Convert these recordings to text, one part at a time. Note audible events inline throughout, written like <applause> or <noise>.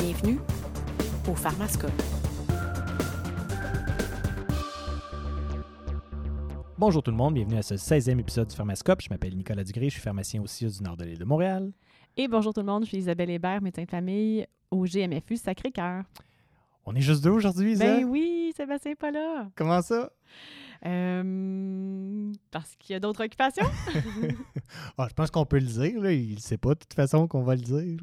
Bienvenue au Pharmascope. Bonjour tout le monde, bienvenue à ce 16e épisode du Pharmascope. Je m'appelle Nicolas Dugré, je suis pharmacien au CIUS du Nord de l'île de Montréal. Et bonjour tout le monde, je suis Isabelle Hébert, médecin de famille au GMFU Sacré-Cœur. On est juste deux aujourd'hui, Isa? Ben oui, Sébastien n'est pas là. Comment ça? Euh, parce qu'il y a d'autres occupations. <laughs> Ah, je pense qu'on peut le dire. Là. Il ne sait pas de toute façon qu'on va le dire.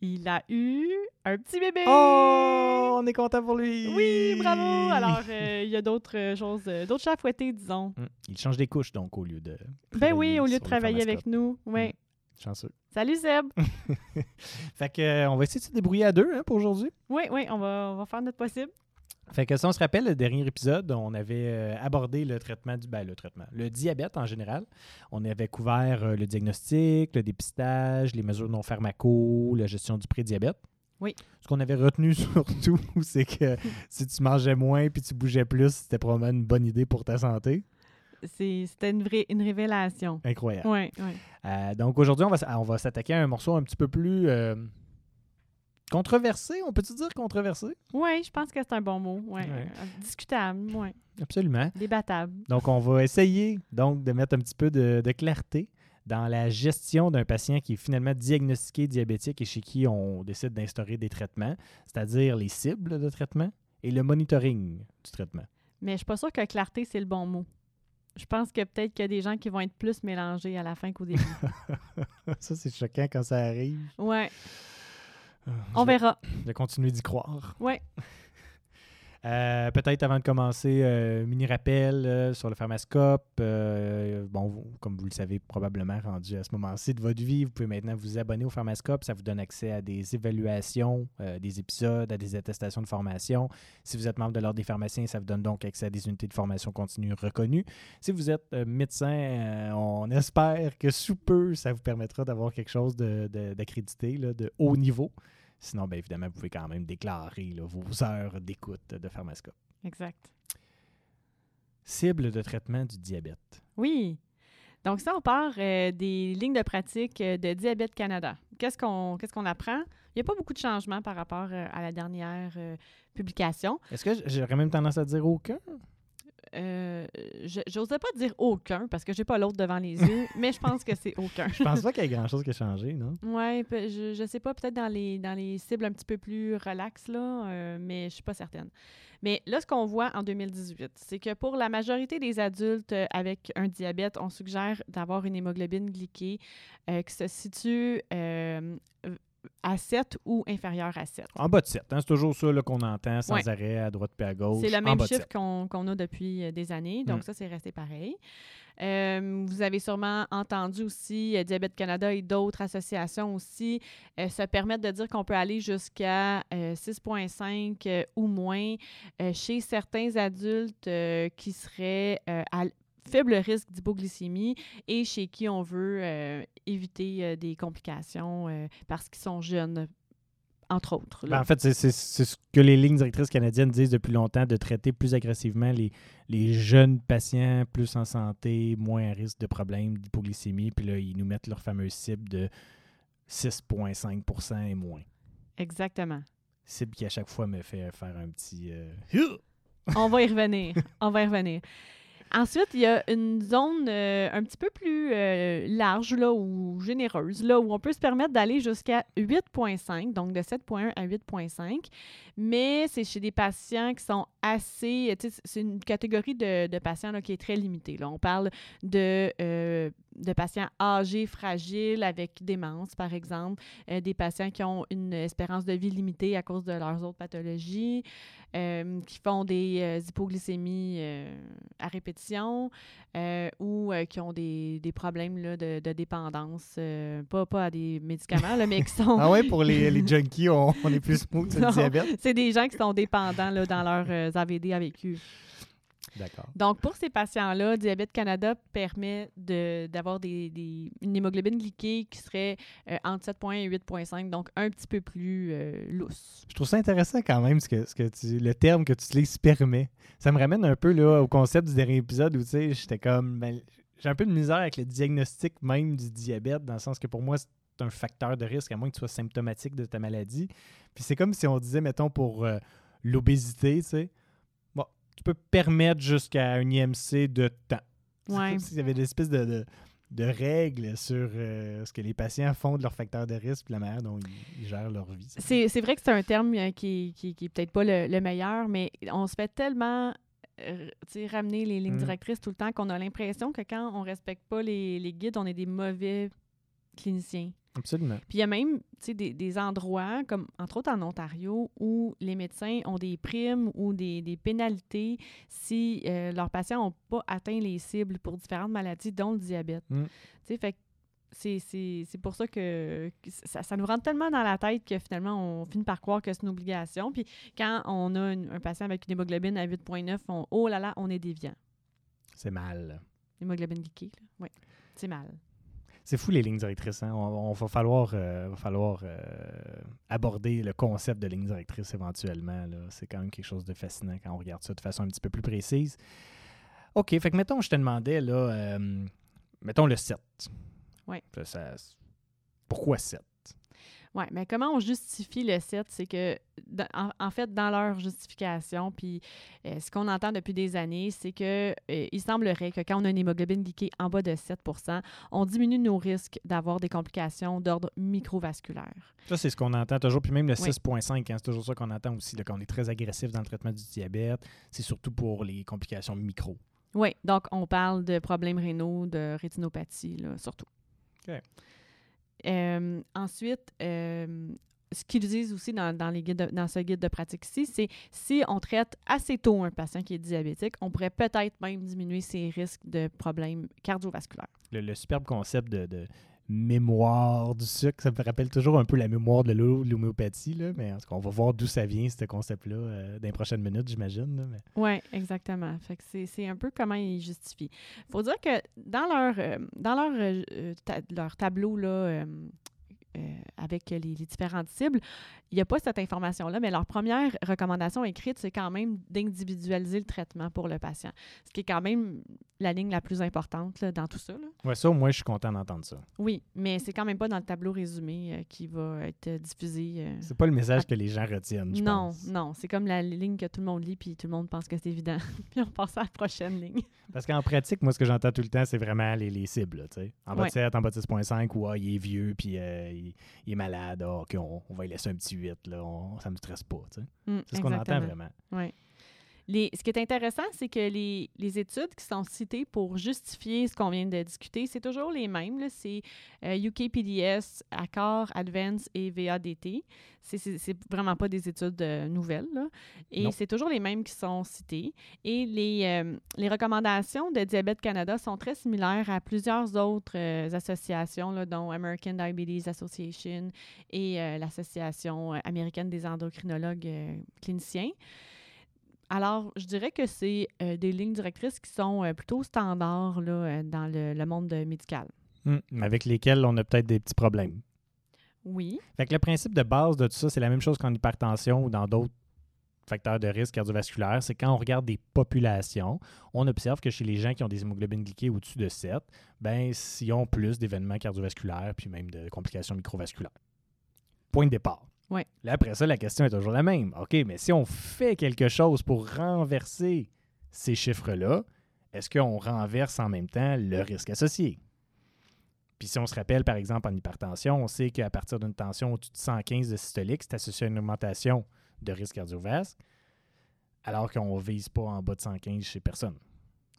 Il a eu un petit bébé. Oh, on est content pour lui! Oui, bravo. Alors, euh, il y a d'autres euh, choses, euh, d'autres chats à fouetter, disons. Hum, Il change des couches, donc, au lieu de. Ben oui, au lieu de le travailler avec nous. Oui. Chanceux. Salut Seb. <laughs> Fait que, euh, on va essayer de se débrouiller à deux hein, pour aujourd'hui. oui, oui, on va, on va faire notre possible. Fait que si on se rappelle, le dernier épisode, on avait euh, abordé le traitement du ben, le traitement, le diabète en général. On avait couvert euh, le diagnostic, le dépistage, les mesures non pharmaco, la gestion du prédiabète. Oui. Ce qu'on avait retenu <laughs> surtout, c'est que si tu mangeais moins puis tu bougeais plus, c'était probablement une bonne idée pour ta santé. C'était une, vraie, une révélation. Incroyable. Oui, oui. Euh, donc aujourd'hui, on va, on va s'attaquer à un morceau un petit peu plus euh, controversé. On peut-tu dire controversé? Oui, je pense que c'est un bon mot. Ouais. Ouais. Discutable, oui. Absolument. Débattable. Donc, on va essayer donc de mettre un petit peu de, de clarté dans la gestion d'un patient qui est finalement diagnostiqué diabétique et chez qui on décide d'instaurer des traitements, c'est-à-dire les cibles de traitement et le monitoring du traitement. Mais je suis pas sûre que clarté, c'est le bon mot. Je pense que peut-être qu'il y a des gens qui vont être plus mélangés à la fin qu'au début. <laughs> ça, c'est choquant quand ça arrive. ouais, Euh, on verra. Je vais continuer d'y croire. Ouais. <laughs> Euh, Peut-être avant de commencer, euh, mini rappel euh, sur le pharmascope. Euh, bon, vous- comme vous le savez probablement rendu à ce moment-ci de votre vie, vous pouvez maintenant vous abonner au pharmascope. Ça vous donne accès à des évaluations, des épisodes, à des attestations de formation. Si vous êtes membre de l'Ordre des pharmaciens, ça vous donne donc accès à des unités de formation continue reconnues. Si vous êtes médecin, on espère que sous peu, ça vous permettra d'avoir quelque chose de- de- d'accrédité, là, de haut niveau. Sinon, bien évidemment, vous pouvez quand même déclarer là, vos heures d'écoute de Pharmascope. Exact. Cible de traitement du diabète. Oui. Donc, ça, on part euh, des lignes de pratique euh, de Diabète Canada. Qu'est-ce qu'on qu'est-ce qu'on apprend? Il n'y a pas beaucoup de changements par rapport euh, à la dernière euh, publication. Est-ce que j'aurais même tendance à dire aucun? Euh, je J'osais pas dire aucun parce que j'ai pas l'autre devant les yeux, <laughs> mais je pense que c'est aucun. Je pense pas qu'il y ait grand-chose qui a changé, non? Oui, je, je sais pas, peut-être dans les, dans les cibles un petit peu plus relax, là, euh, mais je suis pas certaine. Mais là, ce qu'on voit en 2018, c'est que pour la majorité des adultes euh, avec un diabète, on suggère d'avoir une hémoglobine glyquée euh, qui se situe à 7 ou inférieure à 7. En bas de 7. hein, c'est toujours ça qu'on entend sans Ouais. arrêt à droite et à gauche. C'est le même chiffre 7. qu'on a depuis euh, des années, donc Mm. ça, c'est resté pareil. Euh, vous avez sûrement entendu aussi euh, Diabète Canada et d'autres associations aussi euh, se permettre de dire qu'on peut aller jusqu'à euh, 6,5 euh, ou moins chez certains adultes qui seraient à faible risque d'hypoglycémie et chez qui on veut euh, éviter euh, des complications euh, parce qu'ils sont jeunes, entre autres. Ben, en fait, c'est- ce que les lignes directrices canadiennes disent depuis longtemps, de traiter plus agressivement les, les jeunes patients plus en santé, moins à risque de problèmes d'hypoglycémie. Puis là, ils nous mettent leur fameuse cible de 6,5 et moins. Exactement. Cible qui, à chaque fois, me fait faire un petit... euh, On va y revenir. On va y revenir. Ensuite, il y a une zone euh, un petit peu plus euh, large là, ou généreuse, là, où on peut se permettre d'aller jusqu'à 8,5, donc de 7,1 à 8,5. Mais c'est chez des patients qui sont assez. sais, C'est une catégorie de, de patients là, qui est très limitée. Là. On parle de, euh, de patients âgés, fragiles, avec démence, par exemple, euh, des patients qui ont une espérance de vie limitée à cause de leurs autres pathologies, euh, qui font des euh, hypoglycémies euh, à répétition euh, ou euh, qui ont des, des problèmes là, de, de dépendance, euh, pas, pas à des médicaments, là, mais qui sont... Ah ouais, pour les, les junkies, on, on est plus smooth le <laughs> diabète? C'est des gens qui sont dépendants là, dans leurs euh, AVD avec eux. D'accord. Donc, pour ces patients-là, Diabète Canada permet de- d'avoir des, des- une hémoglobine glyquée qui serait euh, entre 7,1 et 8,5, donc un petit peu plus euh, lousse. Je trouve ça intéressant quand même, ce que, ce que tu, le terme que tu utilises permet. Ça me ramène un peu là, au concept du dernier épisode où tu sais, j'étais comme. ben, j'ai un peu de misère avec le diagnostic même du diabète, dans le sens que pour moi, c'est- un facteur de risque, à moins que tu sois symptomatique de ta maladie. Puis c'est comme si on disait, mettons, pour euh, l'obésité, tu sais, tu peux permettre jusqu'à un IMC de temps. C'est Ouais. comme s'il y avait des espèces de, de, de règles sur euh, ce que les patients font de leur facteur de risque puis la manière dont ils, ils gèrent leur vie. C'est c'est vrai que c'est un terme euh, qui, qui, qui est peut-être pas le, le meilleur, mais on se fait tellement euh, ramener les lignes Mm. directrices tout le temps qu'on a l'impression que quand on respecte pas les, les guides, on est des mauvais cliniciens. Absolument. Puis il y a même des, des endroits, comme entre autres en Ontario, où les médecins ont des primes ou des, des pénalités si euh, leurs patients n'ont pas atteint les cibles pour différentes maladies, dont le diabète. Mm. Tu sais, fait que c'est- pour ça que, que ça, ça nous rentre tellement dans la tête que finalement, on finit par croire que c'est une obligation. Puis quand on a une- un patient avec une hémoglobine à 8,9, on, oh là là, on est déviant. C'est mal. Hémoglobine glyquée. Oui, c'est mal. C'est fou les lignes directrices. Hein? On, on va falloir, euh, va falloir euh, aborder le concept de ligne directrice éventuellement. C'est quand même quelque chose de fascinant quand on regarde ça de façon un petit peu plus précise. OK, fait que mettons, je te demandais, là, euh, mettons le 7. Ouais. Ça- ça- pourquoi 7? Oui, mais comment on justifie le 7? C'est que, en, en fait, dans leur justification, puis euh, ce qu'on entend depuis des années, c'est que euh, il semblerait que quand on a une hémoglobine glyquée en bas de 7 on diminue nos risques d'avoir des complications d'ordre microvasculaire. Ça, c'est ce qu'on entend toujours. Puis même le Oui. 6.5, hein, c'est toujours ça qu'on entend aussi, là, qu'on est très agressif dans le traitement du diabète. C'est surtout pour les complications micro. Oui, donc on parle de problèmes rénaux, de rétinopathie, là, surtout. OK. Euh, ensuite, euh, ce qu'ils disent aussi dans, dans les guides de- dans ce guide de pratique-ci, c'est si on traite assez tôt un patient qui est diabétique, on pourrait peut-être même diminuer ses risques de problèmes cardiovasculaires. le, le superbe concept de, de mémoire du sucre, ça me rappelle toujours un peu la mémoire de l'hom- l'homéopathie, mais en tout cas, on va voir d'où ça vient, ce concept-là, euh, dans les prochaines minutes, j'imagine. Oui, exactement. C'est, un peu comment ils justifient. faut dire que dans leur, euh, dans leur, euh, leur tableau là, avec les, les différentes cibles, il n'y a pas cette information-là, mais leur première recommandation écrite, c'est quand même d'individualiser le traitement pour le patient. Ce qui est quand même la ligne la plus importante là, dans tout ça. Ouais, ça, moins, je suis content d'entendre ça. Oui, mais c'est quand même pas dans le tableau résumé euh, qui va être diffusé. euh, C'est pas le message que les gens retiennent, je non, pense. non, c'est comme la ligne que tout le monde lit, puis tout le monde pense que c'est évident. <laughs> puis on passe à la prochaine ligne. Parce qu'en pratique, moi, ce que j'entends tout le temps, c'est vraiment les, les cibles. tu sais. En bas de 7, en bas de 6.5, ou ah, il est vieux, puis euh, il, il est malade, ah, OK, on, on va lui laisser un petit 8, là, on, ça me stresse pas. Mm, C'est ce qu'on entend vraiment. Ouais. Les, ce qui est intéressant, c'est que les, les études qui sont citées pour justifier ce qu'on vient de discuter, c'est toujours les mêmes. C'est euh, UKPDS, ACCOR, Advance et VADT. C'est- vraiment pas des études euh, nouvelles. là. Et c'est toujours les mêmes qui sont citées. Et les, euh, les recommandations de Diabète Canada sont très similaires à plusieurs autres euh, associations, là, dont American Diabetes Association et euh, l'Association euh, américaine des endocrinologues euh, cliniciens. Alors, je dirais que c'est euh, des lignes directrices qui sont euh, plutôt standards là, euh, dans le, le monde médical. Mm, Avec lesquels on a peut-être des petits problèmes. Oui. Fait que le principe de base de tout ça, c'est la même chose qu'en hypertension ou dans d'autres facteurs de risque cardiovasculaire. C'est quand on regarde des populations, on observe que chez les gens qui ont des hémoglobines glyquées au-dessus de 7, ben, ils ont plus d'événements cardiovasculaires puis même de complications microvasculaires. Point de départ. Ouais. Là, après ça, la question est toujours la même. OK, mais si on fait quelque chose pour renverser ces chiffres-là, est-ce qu'on renverse en même temps le risque associé? Puis si on se rappelle, par exemple, en hypertension, on sait qu'à partir d'une tension au-dessus de 115 de systolique, c'est associé à une augmentation de risque cardiovasque, alors qu'on ne vise pas en bas de 115 chez personne.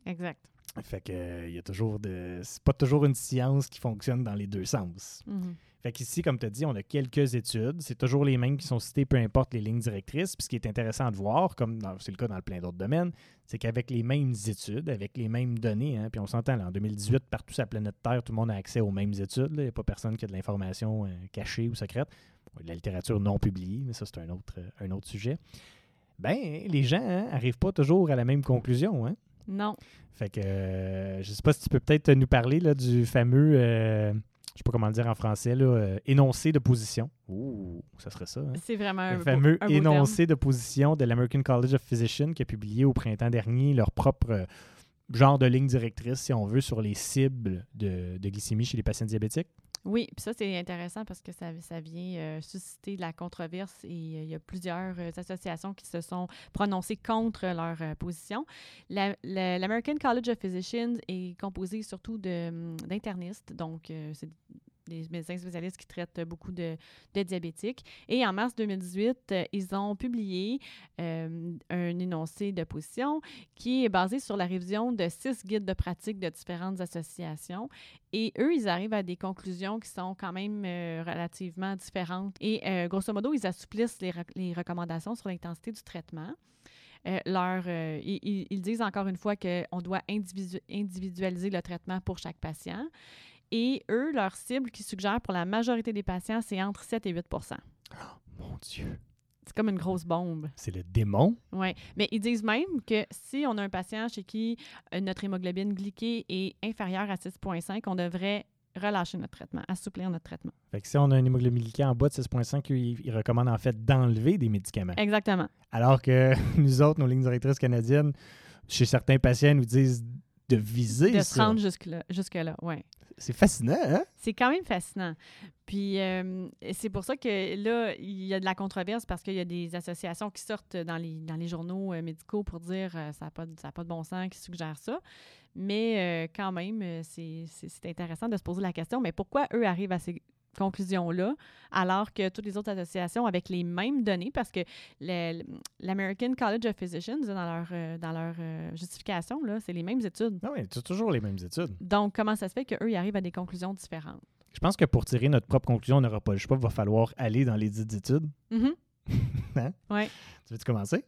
Exact. Fait que il y a toujours de. C'est pas toujours une science qui fonctionne dans les deux sens. Mhm. Fait qu'ici, comme tu as dit, on a quelques études. C'est toujours les mêmes qui sont citées, peu importe les lignes directrices. Puis ce qui est intéressant de voir, comme c'est le cas dans plein d'autres domaines, c'est qu'avec les mêmes études, avec les mêmes données, hein, puis on s'entend, en 2018, partout sur la planète Terre, tout le monde a accès aux mêmes études. Il n'y a pas personne qui a de l'information euh, cachée ou secrète. Bon, de la littérature non publiée, mais ça, c'est un autre, euh, un autre sujet. Ben, les gens n'arrivent pas toujours à la même conclusion. Hein? Non. Fait que euh, je sais pas si tu peux peut-être nous parler là, du fameux, euh, je sais pas comment le dire en français, là, euh, énoncé de position. Ouh, ça serait ça. hein? C'est vraiment un, beau- fameux un beau énoncé de position de l'American College of Physicians qui a publié au printemps dernier leur propre euh, genre de ligne directrice, si on veut, sur les cibles de, de glycémie chez les patients diabétiques. Oui, puis ça, c'est intéressant parce que ça, ça vient euh, susciter de la controverse et euh, il y a plusieurs euh, associations qui se sont prononcées contre leur position. La- la- L'American College of Physicians est composé surtout hum, d'internistes, donc c'est des médecins spécialistes qui traitent beaucoup de, diabétiques. Et en mars 2018, euh, ils ont publié euh, un énoncé de position qui est basé sur la révision de six guides de pratique de différentes associations. Et eux, ils arrivent à des conclusions qui sont quand même euh, relativement différentes. Et grosso modo, ils assouplissent les, rec- les recommandations sur l'intensité du traitement. Leur, ils, disent encore une fois qu'on doit individu- individualiser le traitement pour chaque patient. Et eux, leur cible qu'ils suggèrent pour la majorité des patients, c'est entre 7 et 8% Mon Dieu. C'est comme une grosse bombe. C'est le démon? Oui, mais ils disent même que si on a un patient chez qui euh, notre hémoglobine glyquée est inférieure à 6,5, on devrait relâcher notre traitement, assouplir notre traitement. Fait que si on a un hémoglobine glyquée en bas de 6,5, ils, recommandent en fait d'enlever des médicaments. Exactement. Alors que <laughs> nous autres, nos lignes directrices canadiennes, chez certains patients, nous disent de viser De se rendre jusque-là, jusque-là, ouais. C'est fascinant, hein? C'est quand même fascinant. Puis euh, c'est pour ça que là, il y a de la controverse parce qu'il y a des associations qui sortent dans les, dans les journaux euh, médicaux pour dire euh, ça n'a pas, pas de bon sens, qui suggèrent ça. Mais euh, quand même, c'est intéressant de se poser la question, mais pourquoi eux arrivent à ces conclusions-là alors que toutes les autres associations avec les mêmes données, parce que l'American College of Physicians, dans leur, euh, dans leur euh, justification, c'est les mêmes études. Non, oui, c'est toujours les mêmes études. Donc, comment ça se fait qu'eux, ils arrivent à des conclusions différentes? Je pense que pour tirer notre propre conclusion, on n'aura pas le choix. Il va falloir aller dans les dites études. <laughs> Mhm. Tu veux-tu commencer?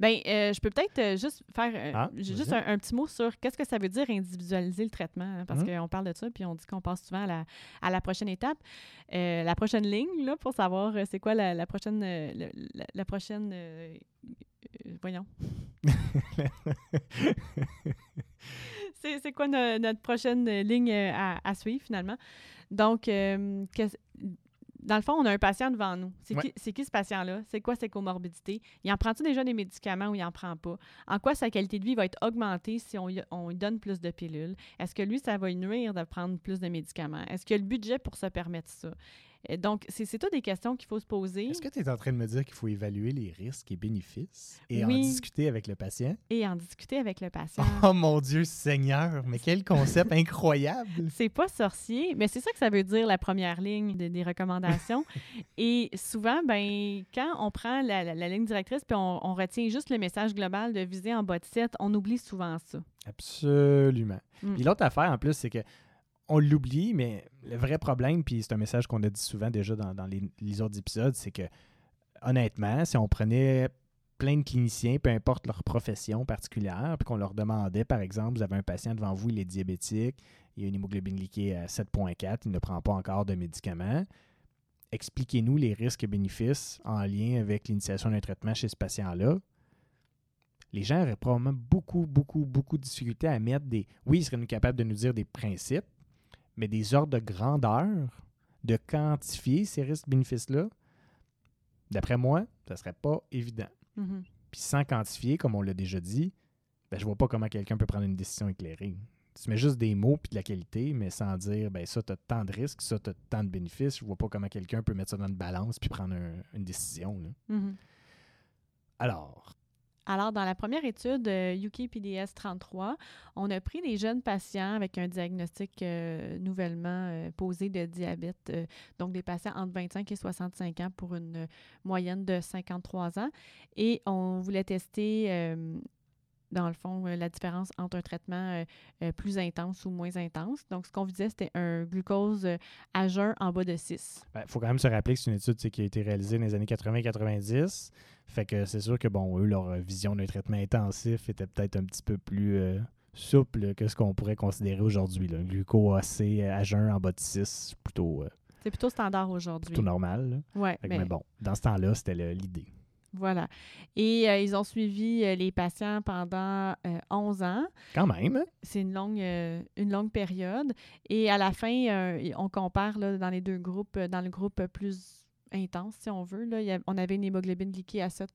Ben, euh, je peux peut-être euh, juste faire euh, Ah, juste un, un petit mot sur qu'est-ce que ça veut dire individualiser le traitement, hein, parce Mhm. qu'on parle de ça, puis on dit qu'on passe souvent à la, à la prochaine étape. La prochaine ligne, là, pour savoir c'est quoi la, la prochaine, la, la prochaine, voyons. <laughs> c'est quoi no- notre prochaine ligne à, à suivre, finalement? Donc, dans le fond, on a un patient devant nous. C'est Ouais. qui, ce patient-là? C'est quoi ses comorbidités? Il en prend-tu déjà des médicaments ou il en prend pas? En quoi sa qualité de vie va être augmentée si on lui donne plus de pilules? Est-ce que lui, ça va lui nuire de prendre plus de médicaments? Est-ce qu'il a le budget pour se permettre ça? Euh, Donc, c'est toutes des questions qu'il faut se poser Est-ce que tu es en train de me dire qu'il faut évaluer les risques et bénéfices et en discuter avec le patient? et en discuter avec le patient. <laughs> Oh mon Dieu Seigneur, mais quel concept incroyable! <laughs> C'est pas sorcier, mais c'est ça que ça veut dire la première ligne de- des recommandations. <laughs> Et souvent, ben, quand on prend la, la- la ligne directrice puis on, on retient juste le message global de viser en bas de 7, on oublie souvent ça. Absolument. Mm. Puis l'autre affaire, en plus, c'est que on l'oublie, mais le vrai problème, puis c'est un message qu'on a dit souvent déjà dans, les, autres épisodes, c'est que honnêtement, si on prenait plein de cliniciens, peu importe leur profession particulière, puis qu'on leur demandait, par exemple, vous avez un patient devant vous, il est diabétique, il a une hémoglobine glyquée à 7.4, il ne prend pas encore de médicaments, expliquez-nous les risques et bénéfices en lien avec l'initiation d'un traitement chez ce patient-là. Les gens auraient probablement beaucoup, beaucoup, beaucoup de difficultés à mettre des... Oui, ils seraient capables de nous dire des principes, mais des ordres de grandeur, de quantifier ces risques-bénéfices-là, d'après moi, ça serait pas évident. Mhm. Puis sans quantifier, comme on l'a déjà dit, ben, je vois pas comment quelqu'un peut prendre une décision éclairée. Tu mets juste des mots puis de la qualité, mais sans dire, ben ça, tu as tant de risques, ça, tu as tant de bénéfices. Je vois pas comment quelqu'un peut mettre ça dans une balance puis prendre un- une décision. là. Mhm. Alors, Alors, dans la première étude, euh, UKPDS 33, on a pris des jeunes patients avec un diagnostic euh, nouvellement euh, posé de diabète, euh, donc des patients entre 25 et 65 ans pour une euh, moyenne de 53 ans, et on voulait tester, euh, dans le fond, euh, la différence entre un traitement euh, euh, plus intense ou moins intense. Donc, ce qu'on visait, c'était un glucose à jeun en bas de 6. il faut quand même se rappeler que c'est une étude qui a été réalisée dans les années 80-90. Fait que c'est sûr que, bon, eux, leur vision d'un traitement intensif était peut-être un petit peu plus euh, souple que ce qu'on pourrait considérer aujourd'hui. là. Gluco-AC à jeun en bas de 6, plutôt, euh, C'est plutôt standard aujourd'hui. plutôt normal. là. Ouais, mais- mais bon, dans ce temps-là, c'était le- l'idée. Voilà. Et euh, ils ont suivi euh, les patients pendant euh, 11 ans. Quand même? C'est une longue, euh, une longue période. Et à la fin, on compare là, dans les deux groupes, dans le groupe plus intense, si on veut, là, a- on avait une hémoglobine glyquée à 7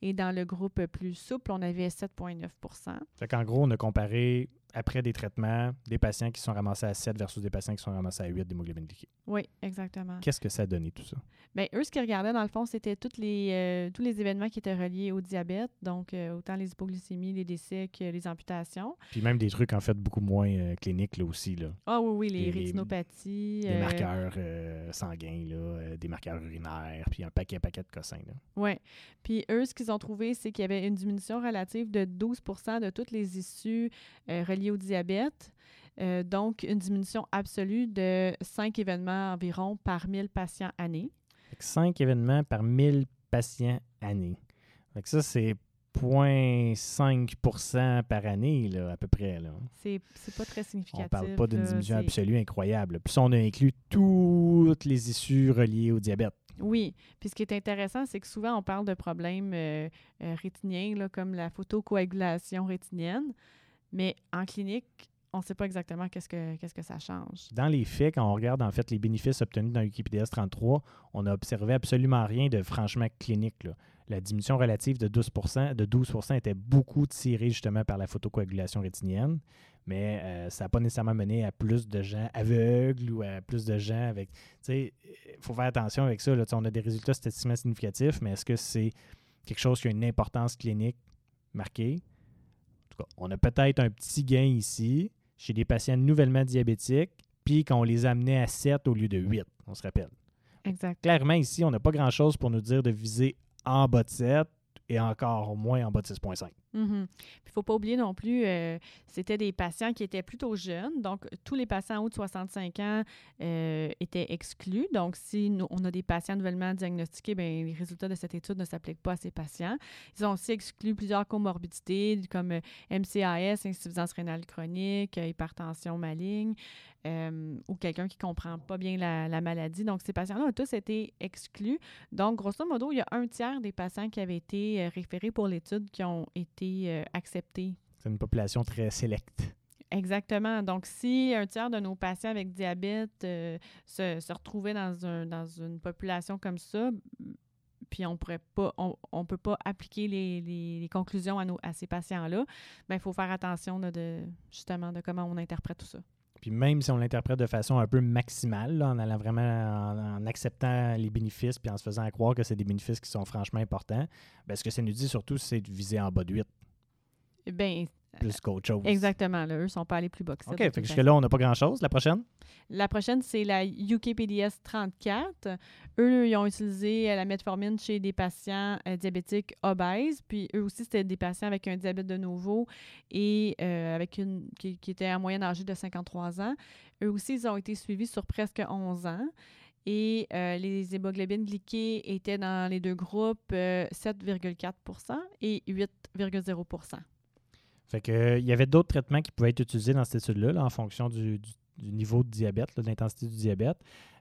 et dans le groupe plus souple, on avait 7,9% Fait qu'en gros, on a comparé après des traitements, des patients qui sont ramassés à 7 versus des patients qui sont ramassés à 8 d'hémoglobine glyquée. Oui, exactement. Qu'est-ce que ça a donné tout ça? Bien, eux, ce qu'ils regardaient, dans le fond, c'était toutes les, euh, tous les événements qui étaient reliés au diabète, donc euh, autant les hypoglycémies, les décès que les amputations. Puis même des trucs, en fait, beaucoup moins euh, cliniques, là aussi, là. Ah oui, oui, les, Les- les- rétinopathies. Des euh, marqueurs sanguins, là, des marqueurs urinaires, puis un paquet, paquet de cossins, là. Oui. Puis eux, ce qu'ils ont trouvé, c'est qu'il y avait une diminution relative de 12 de toutes les issues euh, reliées au diabète. Euh, donc, une diminution absolue de 5 événements environ par 1000 patients année. 5 événements par 1000 patients année. Fait que ça, c'est 0,5% par année, là, à peu près. Là. C'est pas très significatif. On parle pas d'une diminution absolue incroyable. Puis ça, on a inclus toutes les issues reliées au diabète. Oui. Puis ce qui est intéressant, c'est que souvent, on parle de problèmes euh, euh, rétiniens, là, comme la photocoagulation rétinienne. Mais en clinique, on ne sait pas exactement qu'est-ce que, ça change. Dans les faits, quand on regarde en fait les bénéfices obtenus dans Wikipédia 33, on n'a observé absolument rien de franchement clinique. La diminution relative de 12, de 12 était beaucoup tirée justement par la photocoagulation rétinienne, mais euh, ça n'a pas nécessairement mené à plus de gens aveugles ou à plus de gens avec. Il faut faire attention avec ça. On a des résultats statistiquement significatifs, mais est-ce que c'est quelque chose qui a une importance clinique marquée? En tout cas, on a peut-être un petit gain ici chez des patients nouvellement diabétiques, puis qu'on les amenait à 7 au lieu de 8, on se rappelle. Exact. Clairement, ici, on n'a pas grand-chose pour nous dire de viser en bas de 7 et encore moins en bas de 6,5. Mhm. Puis il ne faut pas oublier non plus, euh, c'était des patients qui étaient plutôt jeunes. Donc, tous les patients en haut de 65 ans euh, étaient exclus. Donc, si on a des patients nouvellement diagnostiqués, bien, les résultats de cette étude ne s'appliquent pas à ces patients. Ils ont aussi exclu plusieurs comorbidités comme euh, MCAS, insuffisance rénale chronique, euh, hypertension maligne euh, ou quelqu'un qui ne comprend pas bien la, la maladie. Donc, ces patients-là ont tous été exclus. Donc, grosso modo, il y a un tiers des patients qui avaient été euh, référés pour l'étude qui ont été euh, acceptés. C'est une population très sélecte. Exactement. Donc, si un tiers de nos patients avec diabète euh, se, se retrouvaient dans, un, dans une population comme ça, puis on pourrait pas, on, on peut pas appliquer les, les- les conclusions à, nos, à ces patients-là, ben il faut faire attention là, de justement de comment on interprète tout ça. Puis même si on l'interprète de façon un peu maximale, en allant vraiment en, acceptant les bénéfices puis en se faisant croire que c'est des bénéfices qui sont franchement importants, ben, ce que ça nous dit surtout, c'est de viser en bas de 8 Ben plus qu'autre chose. exactement. Là, eux sont pas allés plus bas que ça. OK, fait que jusque-là, on n'a pas grand-chose. La prochaine? La prochaine, c'est la UKPDS 34. Eux, ils ont utilisé euh, la metformine chez des patients euh, diabétiques obèses. Puis eux aussi, c'était des patients avec un diabète de nouveau et euh, avec une qui, qui était en moyenne âgée de 53 ans. Eux aussi, ils ont été suivis sur presque 11 ans. Et euh, les hémoglobines glyquées étaient dans les deux groupes euh, 7,4% et 8,0 Fait que, euh, il y avait d'autres traitements qui pouvaient être utilisés dans cette étude-là, là, en fonction du, du- niveau de diabète, de l'intensité du diabète.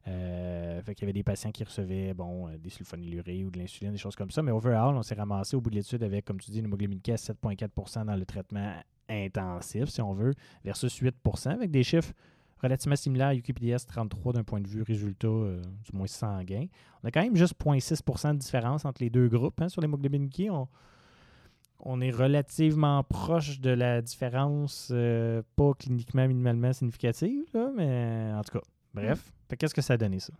Euh, fait qu'il y avait des patients qui recevaient bon, euh, des sulfonylurées ou de l'insuline, des choses comme ça. Mais overall, on s'est ramassé au bout de l'étude avec, comme tu dis, une hémoglobine à 7,4% dans le traitement intensif, si on veut, versus 8% avec des chiffres relativement similaires à UKPDS 33 d'un point de vue résultat, euh, du moins sanguin. On a quand même juste 0,6% de différence entre les deux groupes hein, sur l'hémoglobine. On, on est relativement proche de la différence, euh, pas cliniquement minimalement significative, là, mais en tout cas, bref. Fait Qu'est-ce que ça a donné, ça?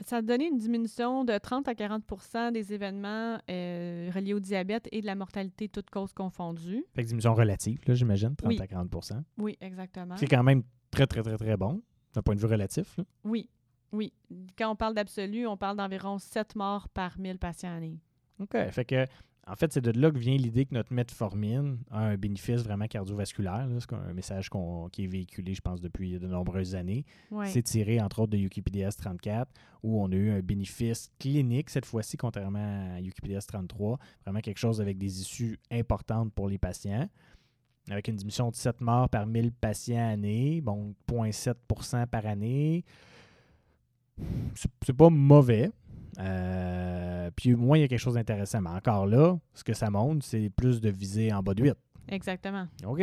Ça a donné une diminution de 30 à 40% des événements euh, reliés au diabète et de la mortalité, toutes causes confondues. Fait que diminution relative, là, j'imagine, 30 Oui. à 40% Oui, exactement. C'est quand même très, très, très, très bon, d'un point de vue relatif. là. Oui, oui. Quand on parle d'absolu, on parle d'environ 7 morts par 1000 patients année. OK. Fait que, en fait, c'est de là que vient l'idée que notre metformine a un bénéfice vraiment cardiovasculaire. C'est un message qui est véhiculé, je pense, depuis de nombreuses années. Ouais. C'est tiré, entre autres, de UKPDS 34, où on a eu un bénéfice clinique, cette fois-ci, contrairement à UKPDS 33. Vraiment quelque chose avec des issues importantes pour les patients. Avec une diminution de 7 morts par 1000 patients année, bon, 0,7% par année. C'est pas mauvais. Euh, puis au moins, il y a quelque chose d'intéressant. Mais encore là, ce que ça montre, c'est plus de viser en bas de 8. Exactement. OK.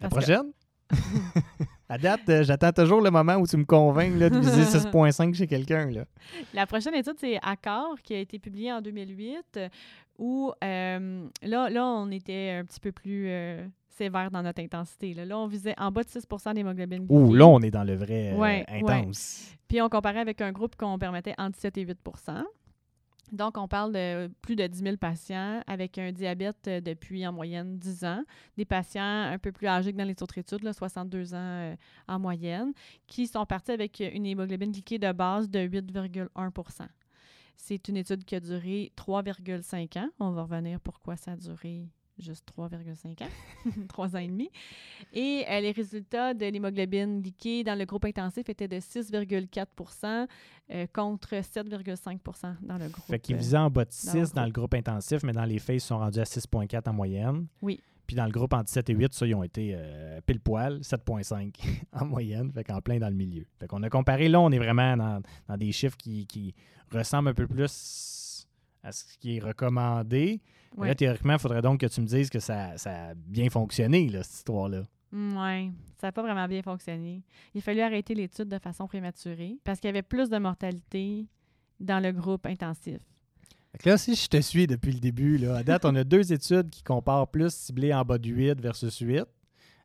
La Parce que- prochaine? <laughs> à date, euh, j'attends toujours le moment où tu me convaincs là, de viser <laughs> 6.5 chez quelqu'un. La prochaine étude, c'est Accord, qui a été publiée en 2008, euh, où euh, là, là, on était un petit peu plus sévère dans notre intensité. Là, Là, on visait en bas de 6% d'hémoglobine Ouh, là, on est dans le vrai euh, Ouais, intense. Puis on comparait avec un groupe qu'on permettait entre 7 et 8% donc, on parle de plus de 10 000 patients avec un diabète euh, depuis en moyenne 10 ans. Des patients un peu plus âgés que dans les autres études, là, 62 ans euh, en moyenne, qui sont partis avec une hémoglobine glyquée de base de 8,1% C'est une étude qui a duré 3,5 ans. On va revenir pourquoi ça a duré juste 3,5 ans, <laughs> 3 ans et demi. Et euh, les résultats de l'hémoglobine glyquée dans le groupe intensif étaient de 6,4% euh, contre 7,5% dans le groupe. Fait qu'ils euh, visaient en bas de dans le 6 dans le groupe intensif, mais dans les faits, ils sont rendus à 6,4 en moyenne. Oui. Puis dans le groupe entre 7 et 8, ça, ils ont été euh, pile poil, 7,5 <laughs> en moyenne, fait qu'en plein dans le milieu. Fait qu'on a comparé, là, on est vraiment dans, dans des chiffres qui, qui ressemblent un peu plus à ce qui est recommandé. Mais Ouais. Là, théoriquement, il faudrait donc que tu me dises que ça, ça a bien fonctionné, là, cette histoire-là. Oui, ça n'a pas vraiment bien fonctionné. Il a fallu arrêter l'étude de façon prématurée parce qu'il y avait plus de mortalité dans le groupe intensif. Là, si je te suis depuis le début, là, à date, on a deux études qui comparent plus ciblées en bas de 8 versus 8,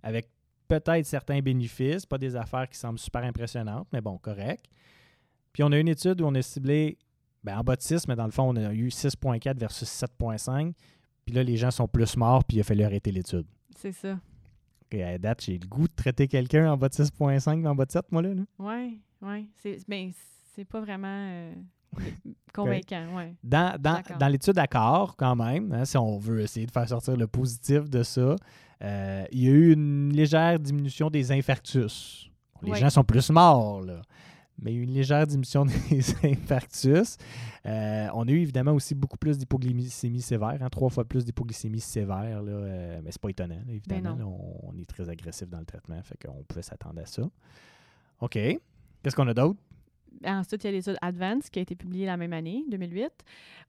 avec peut-être certains bénéfices, pas des affaires qui semblent super impressionnantes, mais bon, correct. Puis on a une étude où on a ciblé ben, en bas de 6, mais dans le fond, on a eu 6.4 versus 7.5. Puis là, les gens sont plus morts, puis il a fallu arrêter l'étude. C'est ça. Ok, à date, j'ai le goût de traiter quelqu'un en bas de 6.5 mais en bas de 7, moi, là. Oui, oui. C'est ben, c'est pas vraiment euh, <laughs> convaincant, ouais. Dans, dans, dans l'étude d'accord, quand même, hein, si on veut essayer de faire sortir le positif de ça, euh, il y a eu une légère diminution des infarctus. Les Ouais. gens sont plus morts, là. Mais il y a eu une légère diminution <laughs> des infarctus. Euh, on a eu évidemment aussi beaucoup plus d'hypoglycémie sévère, hein, trois fois plus d'hypoglycémie sévère, là, euh, mais c'est pas étonnant, là, évidemment. Là, on, on est très agressif dans le traitement, fait qu'on pouvait s'attendre à ça. OK. Qu'est-ce qu'on a d'autre? Ensuite, il y a l'étude Advance qui a été publiée la même année, 2008,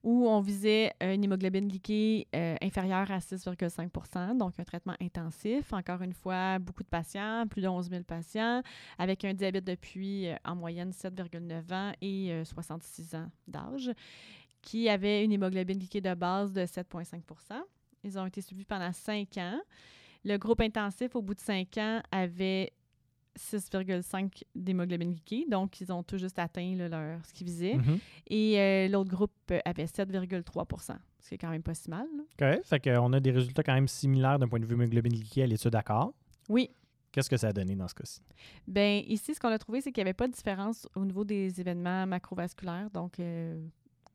où on visait euh, une hémoglobine glyquée euh, inférieure à 6,5 donc un traitement intensif. Encore une fois, beaucoup de patients, plus de 11 000 patients, avec un diabète depuis euh, en moyenne 7,9 ans et euh, 66 ans d'âge, qui avaient une hémoglobine glyquée de base de 7,5 Ils ont été suivis pendant 5 ans. Le groupe intensif, au bout de 5 ans, avait 6,5 d'hémoglobine glyquée. Donc, ils ont tout juste atteint là, leur, ce qu'ils visaient. Mhm. Et euh, l'autre groupe avait 7,3% ce qui est quand même pas si mal. là. Correct. Fait qu'on a des résultats quand même similaires d'un point de vue hémoglobine glyquée à l'étude d'accord. Oui. Qu'est-ce que ça a donné dans ce cas-ci? Ben ici, ce qu'on a trouvé, c'est qu'il n'y avait pas de différence au niveau des événements macrovasculaires, donc euh,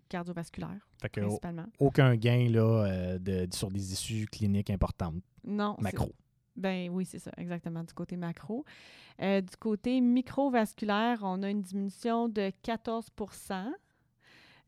cardiovasculaires, Fait que principalement. aucun gain là, euh, de, sur des issues cliniques importantes, Non. macro. Ben oui, c'est ça, exactement, du côté macro. Euh, du côté microvasculaire, on a une diminution de 14%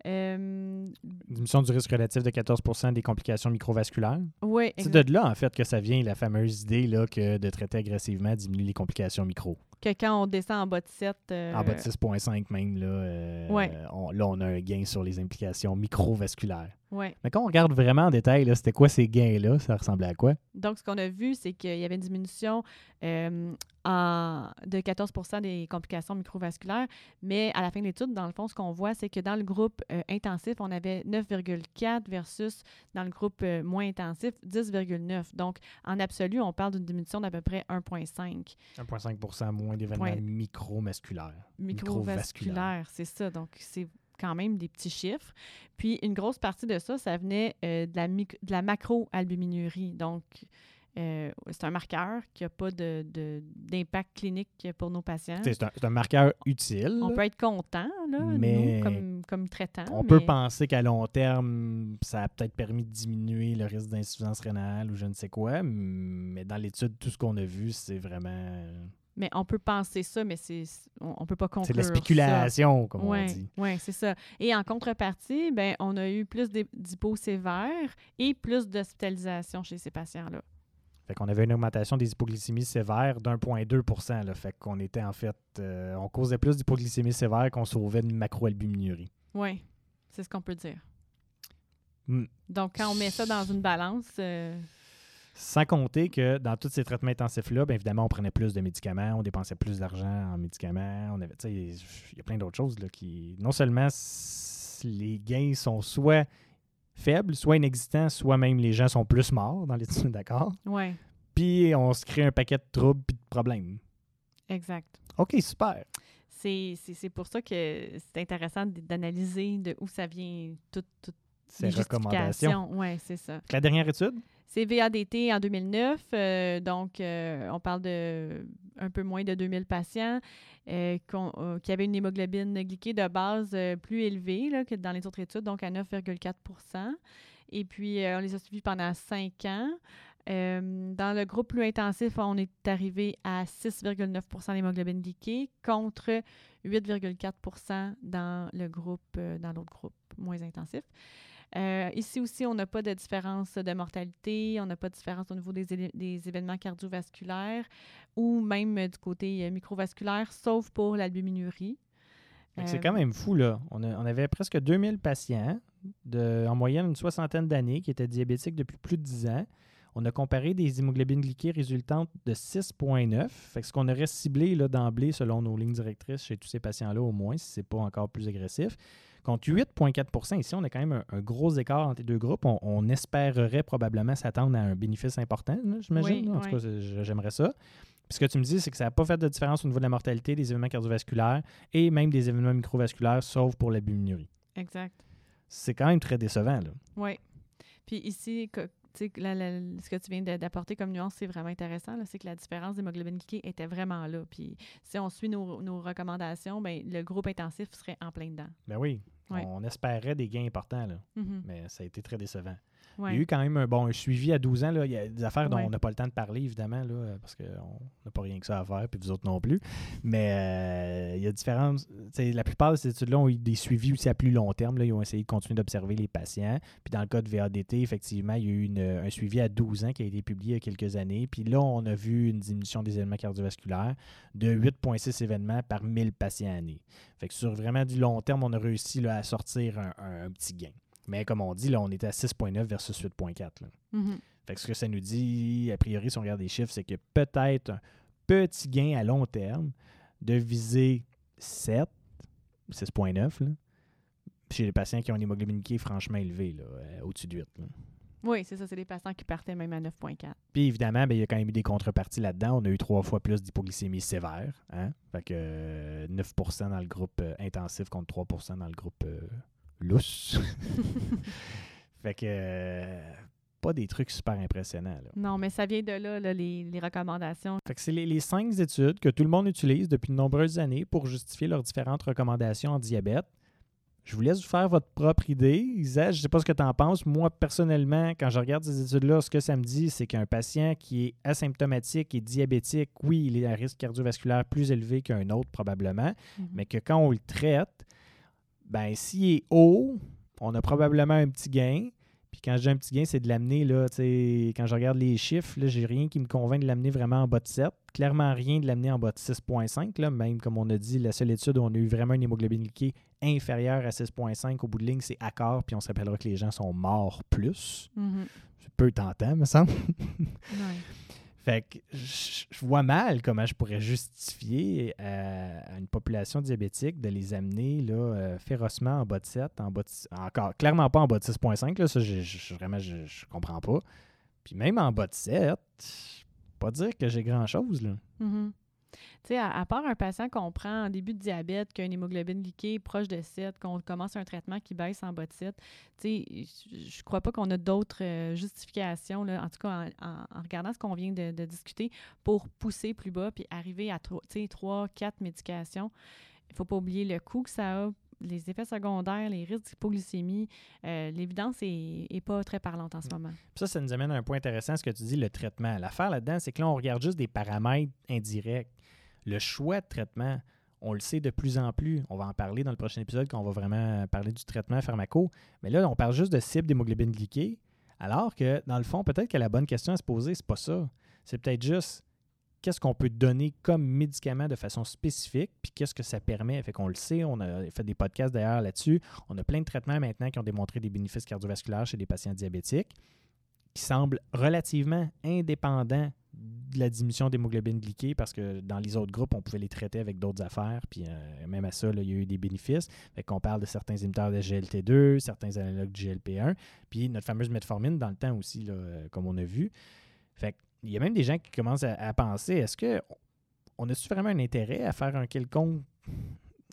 euh, Diminution du risque relatif de 14% des complications microvasculaires. Oui, C'est de là, en fait, que ça vient, la fameuse idée là, que de traiter agressivement diminue les complications micro. que quand on descend en bas de 7... euh, En bas de 6,5 même, là, euh, Ouais. on, là, on a un gain sur les implications microvasculaires. Ouais. Mais quand on regarde vraiment en détail, c'était quoi ces gains-là? Ça ressemblait à quoi? Donc, ce qu'on a vu, c'est qu'il y avait une diminution euh, en- de 14% des complications microvasculaires, mais à la fin de l'étude, dans le fond, ce qu'on voit, c'est que dans le groupe euh, intensif, on avait 9,4 versus dans le groupe euh, moins intensif, 10,9. Donc, en absolu, on parle d'une diminution d'à peu près 1,5 1,5 moins d'événements Point. micromasculaires. microvasculaire. C'est ça. Donc, c'est quand même des petits chiffres. Puis, une grosse partie de ça, ça venait euh, de la, mic- de la macroalbuminurie. Donc, euh, c'est un marqueur qui n'a pas de- de- d'impact clinique pour nos patients. C'est un, marqueur utile. On peut être content, là, Mais nous, comme, comme traitant. On peut penser qu'à long terme, ça a peut-être permis de diminuer le risque d'insuffisance rénale ou je ne sais quoi, mais dans l'étude, tout ce qu'on a vu, c'est vraiment. Mais on peut penser ça, mais c'est on, on peut pas conclure C'est de la ça. spéculation, comme ouais, on dit. Oui, c'est ça. Et en contrepartie, ben, on a eu plus d'hy- d'hypo sévères et plus d'hospitalisation chez ces patients-là. Fait qu'on avait une augmentation des hypoglycémies sévères d'1,2 là. Fait qu'on était en fait. euh, on causait plus d'hypoglycémie sévère qu'on sauvait une macroalbuminurie. Oui, c'est ce qu'on peut dire. Hmm. Donc, quand on met ça dans une balance, euh, Sans compter que dans tous ces traitements intensifs-là, bien évidemment, on prenait plus de médicaments, on dépensait plus d'argent en médicaments. On avait, tu sais, il y a plein d'autres choses là, qui. Non seulement les gains sont soit faibles, soit inexistants, soit même les gens sont plus morts dans l'étude, <laughs> d'accord? ouais, puis on se crée un paquet de troubles puis de problèmes. Exact. OK, super. C'est pour ça que c'est intéressant d'analyser de où ça vient toutes Ces les recommandations. Oui, c'est ça. La dernière étude? C'est VADT en 2009, euh, donc euh, on parle de un peu moins de 2000 patients euh, qui avaient une hémoglobine glyquée de base plus élevée que dans les autres études, donc à 9,4 Et puis, on les a suivis pendant 5 ans. Dans le groupe plus intensif, on est arrivé à 6,9% d'hémoglobine glyquée contre 8,4 dans le groupe, dans l'autre groupe moins intensif. Euh, ici aussi, on n'a pas de différence de mortalité, on n'a pas de différence au niveau des, événements cardiovasculaires ou même euh, du côté euh, microvasculaire, sauf pour l'albuminurie. C'est quand même fou, là. On, a- on avait presque 2000 patients, de, en moyenne une soixantaine d'années, qui étaient diabétiques depuis plus de 10 ans. On a comparé des hémoglobines glyquées résultantes de 6,9. Fait que ce qu'on aurait ciblé d'emblée, selon nos lignes directrices, chez tous ces patients-là, au moins, si ce n'est pas encore plus agressif. Contre 8,4% ici, on a quand même un, un gros écart entre les deux groupes. On, on espérerait probablement s'attendre à un bénéfice important, j'imagine. Oui. En tout cas, j'aimerais ça. Puis ce que tu me dis, c'est que ça n'a pas fait de différence au niveau de la mortalité, des événements cardiovasculaires et même des événements microvasculaires, sauf pour l'albuminurie. Exact. C'est quand même très décevant. Là. Oui. Puis ici, la- la- ce que tu viens d'apporter comme nuance, c'est vraiment intéressant. C'est que la différence d'hémoglobine glyquée était vraiment là. Puis si on suit nos, nos recommandations, ben, le groupe intensif serait en plein dedans. Ben oui, Ouais. on espérait des gains importants, là, Mhm. mais ça a été très décevant. Ouais. Il y a eu quand même un, bon, un suivi à 12 ans. Là. Il y a des affaires dont Ouais. on n'a pas le temps de parler, évidemment, là, parce qu'on n'a pas rien que ça à faire, puis vous autres non plus. Mais euh, il y a sais, La plupart de ces études-là ont eu des suivis aussi à plus long terme. Là. Ils ont essayé de continuer d'observer les patients. Puis dans le cas de VADT, effectivement, il y a eu une- un suivi à 12 ans qui a été publié il y a quelques années. Puis là, on a vu une diminution des événements cardiovasculaires de 8,6 événements par 1000 patients année. Fait que sur vraiment du long terme, on a réussi là, à sortir un, un- un petit gain. Mais comme on dit, là, on était à 6,9 versus 8,4. là. Mhm. Fait que ce que ça nous dit, a priori, si on regarde les chiffres, c'est que peut-être un petit gain à long terme de viser 7, 6,9, là, chez les patients qui ont une hémoglobine glyquée franchement élevée, euh, au-dessus de 8. là. Oui, c'est ça. C'est des patients qui partaient même à 9,4. Puis évidemment, ben, il y a quand même eu des contreparties là-dedans. On a eu trois fois plus d'hypoglycémie sévère. Hein? Fait que euh, 9% dans le groupe euh, intensif contre 3% dans le groupe euh, lousse. <laughs> fait que euh, pas des trucs super impressionnants. Là. Non, mais ça vient de là, là, les, les recommandations. Fait que c'est les, les cinq études que tout le monde utilise depuis de nombreuses années pour justifier leurs différentes recommandations en diabète. Je vous laisse vous faire votre propre idée. Isa, je ne sais pas ce que tu en penses. Moi, personnellement, quand je regarde ces études-là, ce que ça me dit, c'est qu'un patient qui est asymptomatique et diabétique, oui, il est à un risque cardiovasculaire plus élevé qu'un autre probablement, Mhm. mais que quand on le traite, ben s'il est haut, on a probablement un petit gain. Puis quand je dis un petit gain, c'est de l'amener, là, tu sais, quand je regarde les chiffres, là, j'ai rien qui me convainc de l'amener vraiment en bas de 7. Clairement rien de l'amener en bas de 6.5. Là, même comme on a dit, la seule étude où on a eu vraiment une hémoglobine glyquée inférieure à 6.5 au bout de ligne, c'est accord, puis on se rappellera que les gens sont morts plus. Mhm. C'est peu tentant, me semble. Ouais. Fait que je vois mal comment je pourrais justifier euh, à une population diabétique de les amener là, euh, férocement en bas de 7, en bas de, encore clairement pas en bas de 6.5, là, ça je, vraiment je, comprends pas. Puis même en bas de 7, pas dire que j'ai grand chose là. Mhm. Tu sais, à, à part un patient qu'on prend en début de diabète, qui a une hémoglobine glyquée proche de 7, qu'on commence un traitement qui baisse en bas de 7, tu sais, je je crois pas qu'on a d'autres euh, justifications, là, en tout cas en, en- en regardant ce qu'on vient de, de discuter, pour pousser plus bas puis arriver à tro- tu sais, 3, 4 médications. Il faut pas oublier le coût que ça a, les effets secondaires, les risques d'hypoglycémie. Euh, L'évidence est, est pas très parlante en ce moment. Puis ça, ça nous amène à un point intéressant, ce que tu dis, le traitement. L'affaire là-dedans, c'est que là, on regarde juste des paramètres indirects. Le choix de traitement, on le sait de plus en plus. On va en parler dans le prochain épisode quand on va vraiment parler du traitement pharmaco. Mais là, on parle juste de cible d'hémoglobine glyquée. Alors que, dans le fond, peut-être que la bonne question à se poser, c'est pas ça. C'est peut-être juste qu'est-ce qu'on peut donner comme médicament de façon spécifique, puis qu'est-ce que ça permet? Fait qu'on le sait, on a fait des podcasts d'ailleurs là-dessus. On a plein de traitements maintenant qui ont démontré des bénéfices cardiovasculaires chez des patients diabétiques qui semblent relativement indépendants de la diminution d'hémoglobine glyquée parce que dans les autres groupes, on pouvait les traiter avec d'autres affaires. Puis euh, même à ça, là, il y a eu des bénéfices. Fait qu'on parle de certains émetteurs de GLT2, certains analogues de GLP1, puis notre fameuse metformine dans le temps aussi, euh, comme on a vu. Fait que il y a même des gens qui commencent à, à penser est-ce que on a-tu vraiment un intérêt à faire un quelconque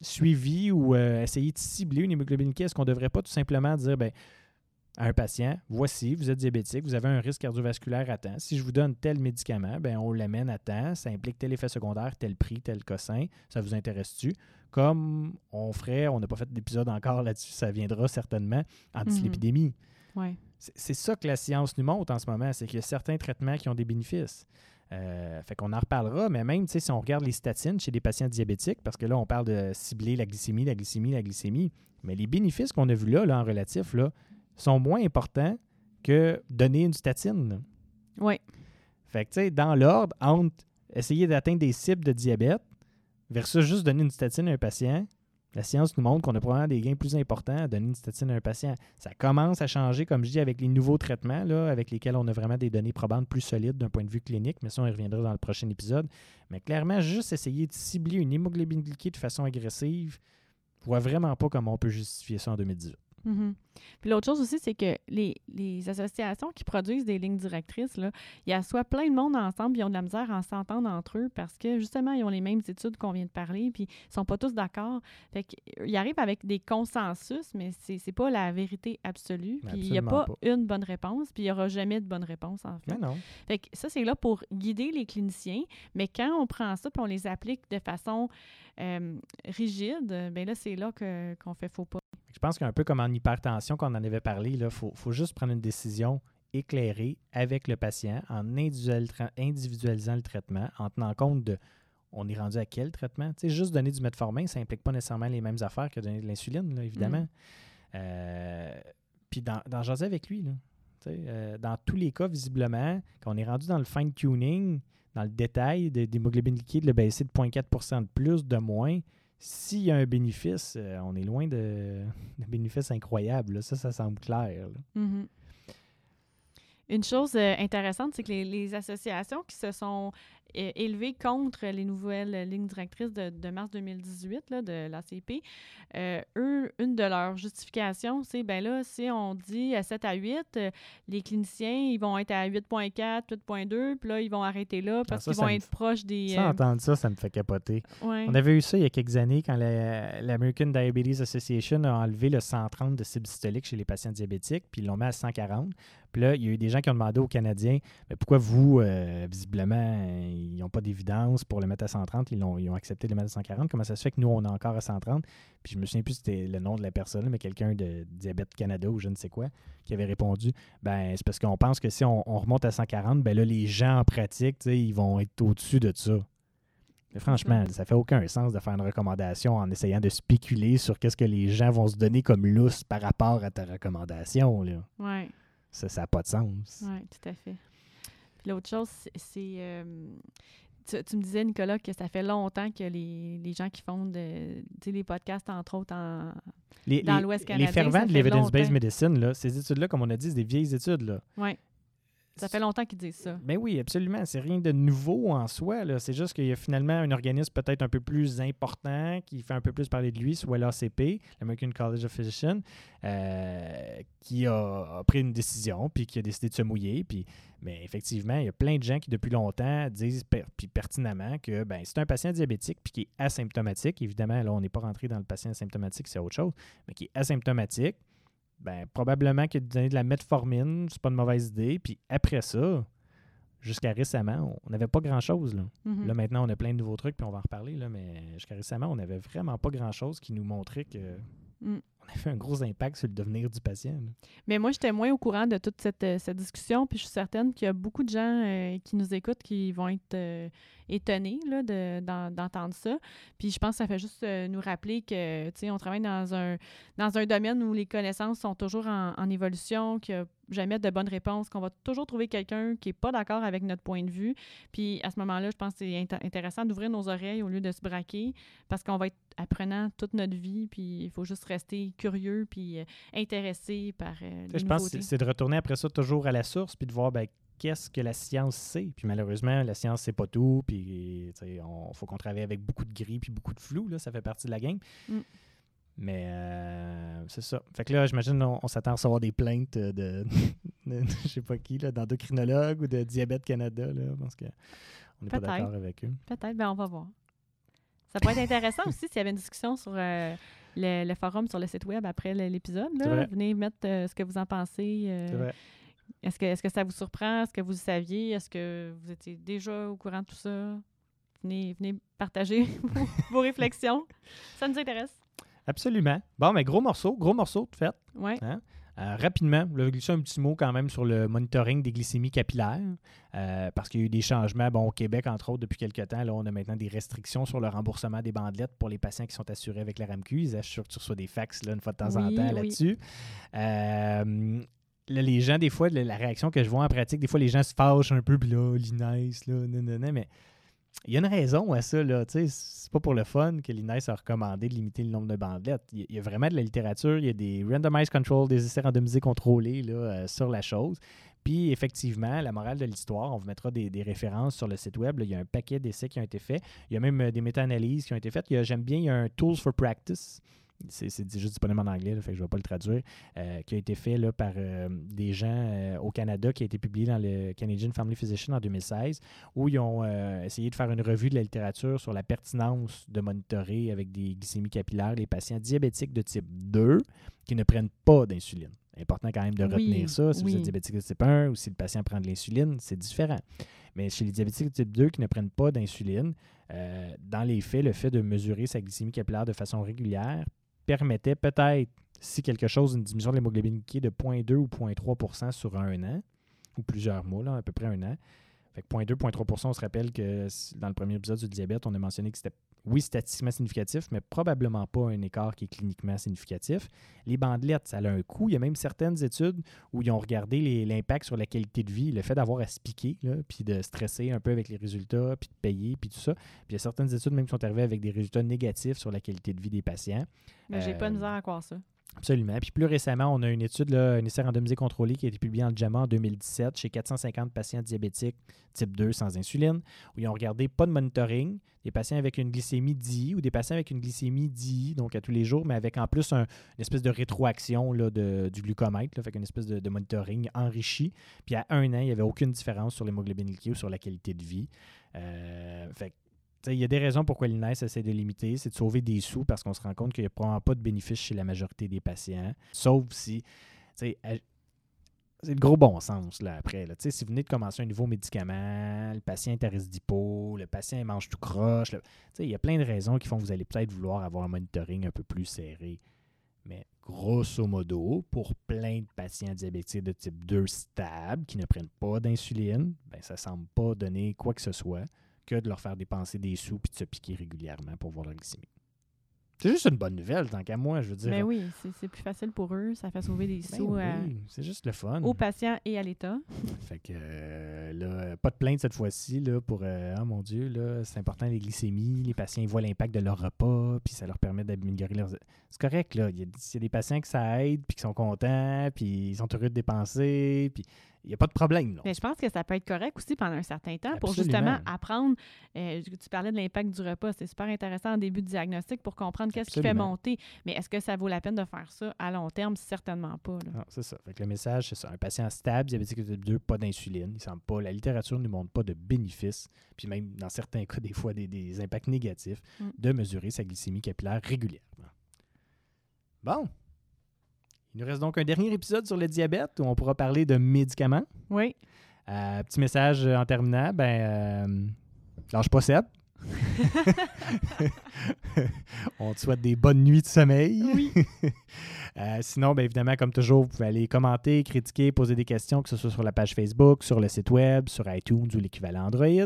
suivi ou euh, essayer de cibler une hémoglobine Est-ce qu'on ne devrait pas tout simplement dire ben, à un patient, voici, vous êtes diabétique, vous avez un risque cardiovasculaire à temps. Si je vous donne tel médicament, ben, on l'amène à temps, ça implique tel effet secondaire, tel prix, tel cossin, ça vous intéresse-tu? Comme on ferait, on n'a pas fait d'épisode encore là-dessus, ça viendra certainement en dyslipidémie. Ouais. C'est ça que la science nous montre en ce moment, c'est qu'il y a certains traitements qui ont des bénéfices. Euh, fait qu'on en reparlera, mais même si on regarde les statines chez des patients diabétiques, parce que là, on parle de cibler la glycémie, la glycémie, la glycémie, mais les bénéfices qu'on a vus là, là, en relatif, là, sont moins importants que donner une statine. Oui. Fait que, tu sais, dans l'ordre, entre essayer d'atteindre des cibles de diabète versus juste donner une statine à un patient, la science nous montre qu'on a probablement des gains plus importants à donner une statine à un patient. Ça commence à changer, comme je dis, avec les nouveaux traitements, là, avec lesquels on a vraiment des données probantes plus solides d'un point de vue clinique, mais ça, on y reviendra dans le prochain épisode. Mais clairement, juste essayer de cibler une hémoglobine glyquée de façon agressive, je vois vraiment pas comment on peut justifier ça en 2018. Mhm. Puis l'autre chose aussi, c'est que les, les associations qui produisent des lignes directrices, là, il y a soit plein de monde ensemble, puis ils ont de la misère à s'entendre entre eux parce que justement, ils ont les mêmes études qu'on vient de parler, puis ils sont pas tous d'accord. Fait qu'ils arrivent avec des consensus, mais c'est pas la vérité absolue. Puis il n'y a pas, une bonne réponse, puis il n'y aura jamais de bonne réponse, en fait. Mais non. Fait que ça, c'est là pour guider les cliniciens, mais quand on prend ça puis on les applique de façon euh, rigide, ben là, c'est là qu'on fait faux pas. Je pense qu'un peu comme en hypertension, qu'on en avait parlé, il faut, faut juste prendre une décision éclairée avec le patient en individual- individualisant le traitement, en tenant compte de on est rendu à quel traitement. Tu sais, juste donner du metformin, ça implique pas nécessairement les mêmes affaires que donner de l'insuline, évidemment. Euh, puis dans, dans jaser avec lui, là, tu sais, euh, dans tous les cas, visiblement, quand on est rendu dans le fine-tuning, dans le détail d'hémoglobine liquide, le baisser de 0,4% de plus, de moins, s'il y a un bénéfice, euh, on est loin de, de bénéfices incroyables. là. Ça, ça semble clair. Mhm. Une chose euh, intéressante, c'est que les associations qui se sont élevées contre les nouvelles lignes directrices de, de mars 2018 là, de l'ACP, euh, eux, une de leurs justifications, c'est ben là, si on dit à 7 à 8, euh, les cliniciens, ils vont être à 8.4, 8.2, puis là, ils vont arrêter là parce ça, qu'ils vont être proches des. Ça, euh, entendre ça, ça me fait capoter. ouais. On avait eu ça il y a quelques années quand la- l'American Diabetes Association a enlevé le 130 de cible systolique chez les patients diabétiques, puis ils l'ont mis à 140. Puis là, il y a eu des gens qui ont demandé aux Canadiens mais pourquoi vous, euh, visiblement, ils n'ont pas d'évidence pour le mettre à 130, ils ont, ils ont accepté de le mettre à 140. Comment ça se fait que nous, on est encore à 130 Puis je me souviens plus si c'était le nom de la personne, mais quelqu'un de Diabète Canada ou je ne sais quoi qui avait répondu ben c'est parce qu'on pense que si on, on remonte à 140, ben là, les gens en pratique, ils vont être au-dessus de ça. Mais franchement, ça fait aucun sens de faire une recommandation en essayant de spéculer sur qu'est-ce que les gens vont se donner comme lousse par rapport à ta recommandation. Là. Ouais. Ça n'a pas de sens. Oui, tout à fait. Puis l'autre chose, c'est- euh, tu, tu me disais, Nicolas, que ça fait longtemps que les, les gens qui font de, les podcasts, entre autres, en. Les, Dans les- l'Ouest les canadien, fervents ça de l'evidence-based medicine, là, ces études-là, comme on a dit, c'est des vieilles études. Là. Oui, ça fait longtemps qu'ils disent ça. Ben oui, absolument. C'est rien de nouveau en soi. C'est juste qu'il y a finalement un organisme peut-être un peu plus important qui fait un peu plus parler de lui, soit l'ACP, l'American College of Physicians, euh, qui a, pris une décision puis qui a décidé de se mouiller. Mais effectivement, il y a plein de gens qui depuis longtemps disent puis pertinemment que ben, c'est un patient diabétique puis qui est asymptomatique. Évidemment, là, on n'est pas rentré dans le patient asymptomatique, c'est autre chose, mais qui est asymptomatique. Ben, probablement que de donner de la metformine, c'est pas une mauvaise idée. Puis après ça, jusqu'à récemment, on n'avait pas grand-chose. Là. Mhm. Là, maintenant, on a plein de nouveaux trucs, puis on va en reparler. Là, mais jusqu'à récemment, on n'avait vraiment pas grand-chose qui nous montrait que Mm. on avait un gros impact sur le devenir du patient. là. Mais moi, j'étais moins au courant de toute cette, euh, cette discussion, puis je suis certaine qu'il y a beaucoup de gens euh, qui nous écoutent qui vont être euh, étonnés là, de- d'en- d'entendre ça. Puis je pense que ça fait juste euh, nous rappeler que, tu sais, on travaille dans un, dans un domaine où les connaissances sont toujours en, en évolution, qu'il n'y a jamais de bonnes réponses, qu'on va toujours trouver quelqu'un qui n'est pas d'accord avec notre point de vue. Puis à ce moment-là, je pense que c'est int- intéressant d'ouvrir nos oreilles au lieu de se braquer, parce qu'on va être apprenant toute notre vie, puis il faut juste rester curieux, puis euh, intéressé par euh, les Je pense que c'est de retourner après ça toujours à la source, puis de voir ben, qu'est-ce que la science sait. Puis malheureusement, la science, c'est pas tout. Puis il faut qu'on travaille avec beaucoup de gris puis beaucoup de flou. Là, ça fait partie de la game. Mm. Mais euh, c'est ça. Fait que là, j'imagine on, on s'attend à recevoir des plaintes de <laughs> de je sais pas qui, là, d'endocrinologue ou de Diabète Canada. Là, pense qu'on n'est pas d'accord avec eux. Peut-être, ben on va voir. Ça pourrait être intéressant aussi s'il y avait une discussion sur euh, le, le forum sur le site web après l'épisode. Venez mettre euh, ce que vous en pensez. C'est vrai. Est-ce que, est que ça vous surprend? Est-ce que vous le saviez? Est-ce que vous étiez déjà au courant de tout ça? Venez, venez partager <laughs> vos, vos réflexions. Ça nous intéresse. Absolument. Bon, mais gros morceau, gros morceau, tout fait. Oui. Euh, rapidement, je vais glisser un petit mot quand même sur le monitoring des glycémies capillaires, euh, parce qu'il y a eu des changements. Bon, au Québec, entre autres, depuis quelques temps, là, on a maintenant des restrictions sur le remboursement des bandelettes pour les patients qui sont assurés avec la RAMQ. Ils assurent que tu reçois des fax là, une fois de temps en temps oui. là-dessus. Euh, les gens, des fois, la, réaction que je vois en pratique, des fois, les gens se fâchent un peu, puis là, l'INES, là, non, non, non, mais il y a une raison à ça, là. Tu sais, c'est pas pour le fun que l'INES a recommandé de limiter le nombre de bandelettes. Il y a- vraiment de la littérature, il y a des randomized control, des essais randomisés contrôlés là, euh, sur la chose. Puis, effectivement, la morale de l'histoire, on vous mettra des, des références sur le site web. là. il y a un paquet d'essais qui ont été faits. Il y a même euh, des méta-analyses qui ont été faites. J'aime bien, il y a un Tools for Practice. C'est juste disponible en anglais, là, fait que je ne vais pas le traduire, euh, qui a été fait là, par euh, des gens euh, au Canada, qui a été publié dans le Canadian Family Physician en 2016, où ils ont essayé de faire une revue de la littérature sur la pertinence de monitorer avec des glycémies capillaires les patients diabétiques de type 2 qui ne prennent pas d'insuline. Important quand même de Oui, retenir ça. Si vous êtes diabétique de type 1 ou si le patient prend de l'insuline, c'est différent. Mais chez les diabétiques de type 2 qui ne prennent pas d'insuline, euh, dans les faits, le fait de mesurer sa glycémie capillaire de façon régulière permettait peut-être, si quelque chose, une diminution de l'hémoglobine glyquée de 0.2 ou 0.3% sur un an, ou plusieurs mois, là, à peu près un an. Fait que 0.2, 0.3% on se rappelle que dans le premier épisode du diabète, on a mentionné que c'était, oui, statistiquement significatif, mais probablement pas un écart qui est cliniquement significatif. Les bandelettes, ça a un coût. Il y a même certaines études où ils ont regardé l'impact sur la qualité de vie, le fait d'avoir à se piquer, là, puis de stresser un peu avec les résultats, puis de payer, puis tout ça. Puis il y a certaines études même qui sont arrivées avec des résultats négatifs sur la qualité de vie des patients. Mais j'ai pas de Euh, misère à croire ça. Absolument. Puis plus récemment, on a une étude, un essai randomisé contrôlé qui a été publié en JAMA en 2017 chez 450 patients diabétiques type 2 sans insuline, où ils ont regardé pas de monitoring, des patients avec une glycémie DI ou des patients avec une glycémie DI, donc à tous les jours, mais avec en plus un- une espèce de rétroaction là, de- du glucomètre, fait qu'une espèce de, monitoring enrichi. Puis à un an, il n'y avait aucune différence sur l'hémoglobine glyquée ou sur la qualité de vie. Euh, fait il y a des raisons pourquoi l'INES essaie de limiter, c'est de sauver des sous parce qu'on se rend compte qu'il n'y a probablement pas de bénéfice chez la majorité des patients, sauf si, c'est le gros bon sens là, après. Si vous venez de commencer un nouveau médicament, le patient est à risque d'hypo, le patient mange tout croche, il y a plein de raisons qui font que vous allez peut-être vouloir avoir un monitoring un peu plus serré. Mais grosso modo, pour plein de patients diabétiques de type 2 stables qui ne prennent pas d'insuline, ben, ça ne semble pas donner quoi que ce soit que de leur faire dépenser des sous puis de se piquer régulièrement pour voir leur glycémie. C'est juste une bonne nouvelle, tant qu'à moi, je veux dire. Mais Ben oui, c'est- plus facile pour eux. Ça fait sauver des Ben sous à- oui, c'est juste le fun. aux patients et à l'État. <laughs> Fait que euh, là, pas de plainte cette fois-ci là, pour euh, Ah mon Dieu, là, c'est important les glycémies, les patients ils voient l'impact de leur repas, puis ça leur permet d'améliorer leurs. C'est correct, là. Il y, a, il y a des patients que ça aide, puis qui sont contents, puis ils sont heureux de dépenser, puis il n'y a pas de problème. là. Mais je pense que ça peut être correct aussi pendant un certain temps pour justement apprendre. euh, tu parlais de l'impact du repas. C'est super intéressant en début de diagnostic pour comprendre qu'est-ce qui fait monter. Mais est-ce que ça vaut la peine de faire ça à long terme? Certainement pas. là. Ah, c'est ça. Fait que le message, c'est ça. Un patient stable, diabétique de type 2, pas d'insuline. Il semble pas. La littérature ne nous montre pas de bénéfices, puis même dans certains cas, des fois, des, des impacts négatifs, Mm. de mesurer sa glycémie capillaire régulièrement. Bon. Il nous reste donc un dernier épisode sur le diabète où on pourra parler de médicaments. Oui. Euh, petit message euh, en terminant, ben, euh, lâche pas Seb. <laughs> On te souhaite des bonnes nuits de sommeil. Oui. <laughs> Euh, sinon, bien évidemment, comme toujours, vous pouvez aller commenter, critiquer, poser des questions, que ce soit sur la page Facebook, sur le site web, sur iTunes ou l'équivalent Android. Euh,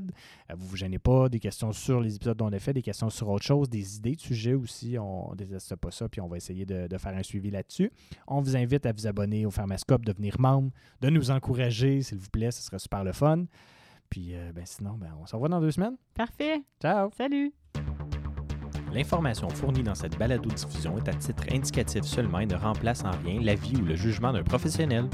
vous ne vous gênez pas, des questions sur les épisodes dont on a fait, des questions sur autre chose, des idées de sujets aussi. On ne déteste pas ça, puis on va essayer de, de faire un suivi là-dessus. On vous invite à vous abonner au Pharmascope, devenir membre, de nous encourager, s'il vous plaît, ce serait super le fun. Puis euh, ben, sinon, ben, on se revoit dans deux semaines. Parfait. Ciao! Salut. L'information fournie dans cette balado-diffusion est à titre indicatif seulement et ne remplace en rien l'avis ou le jugement d'un professionnel.